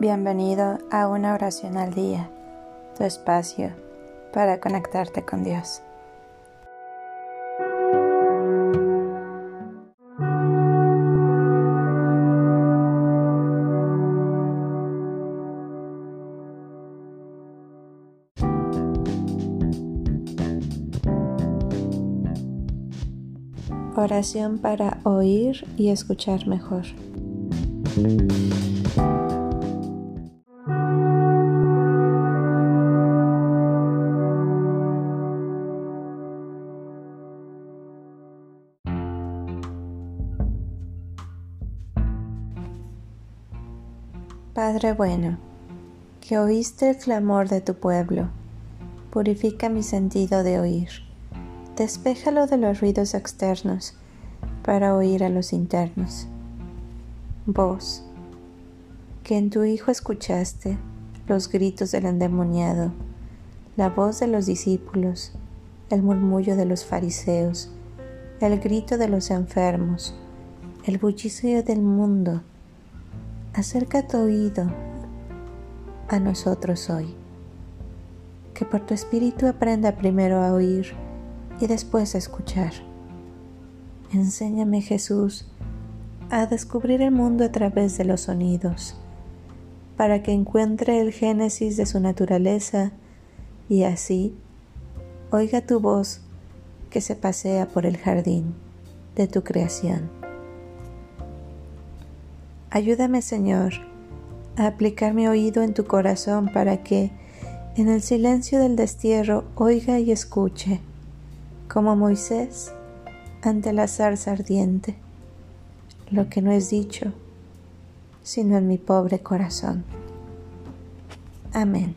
Bienvenido a una oración al día, tu espacio para conectarte con Dios. Oración para oír y escuchar mejor. Padre bueno, que oíste el clamor de tu pueblo, purifica mi sentido de oír, despéjalo de los ruidos externos para oír a los internos. Vos, que en tu Hijo escuchaste los gritos del endemoniado, la voz de los discípulos, el murmullo de los fariseos, el grito de los enfermos, el bullicio del mundo, acerca tu oído a nosotros hoy. Que por tu espíritu aprenda primero a oír y después a escuchar. Enséñame Jesús a descubrir el mundo a través de los sonidos, para que encuentre el génesis de su naturaleza y así oiga tu voz que se pasea por el jardín de tu creación. Ayúdame, Señor, a aplicar mi oído en tu corazón para que, en el silencio del destierro, oiga y escuche, como Moisés ante la zarza ardiente, lo que no es dicho, sino en mi pobre corazón. Amén.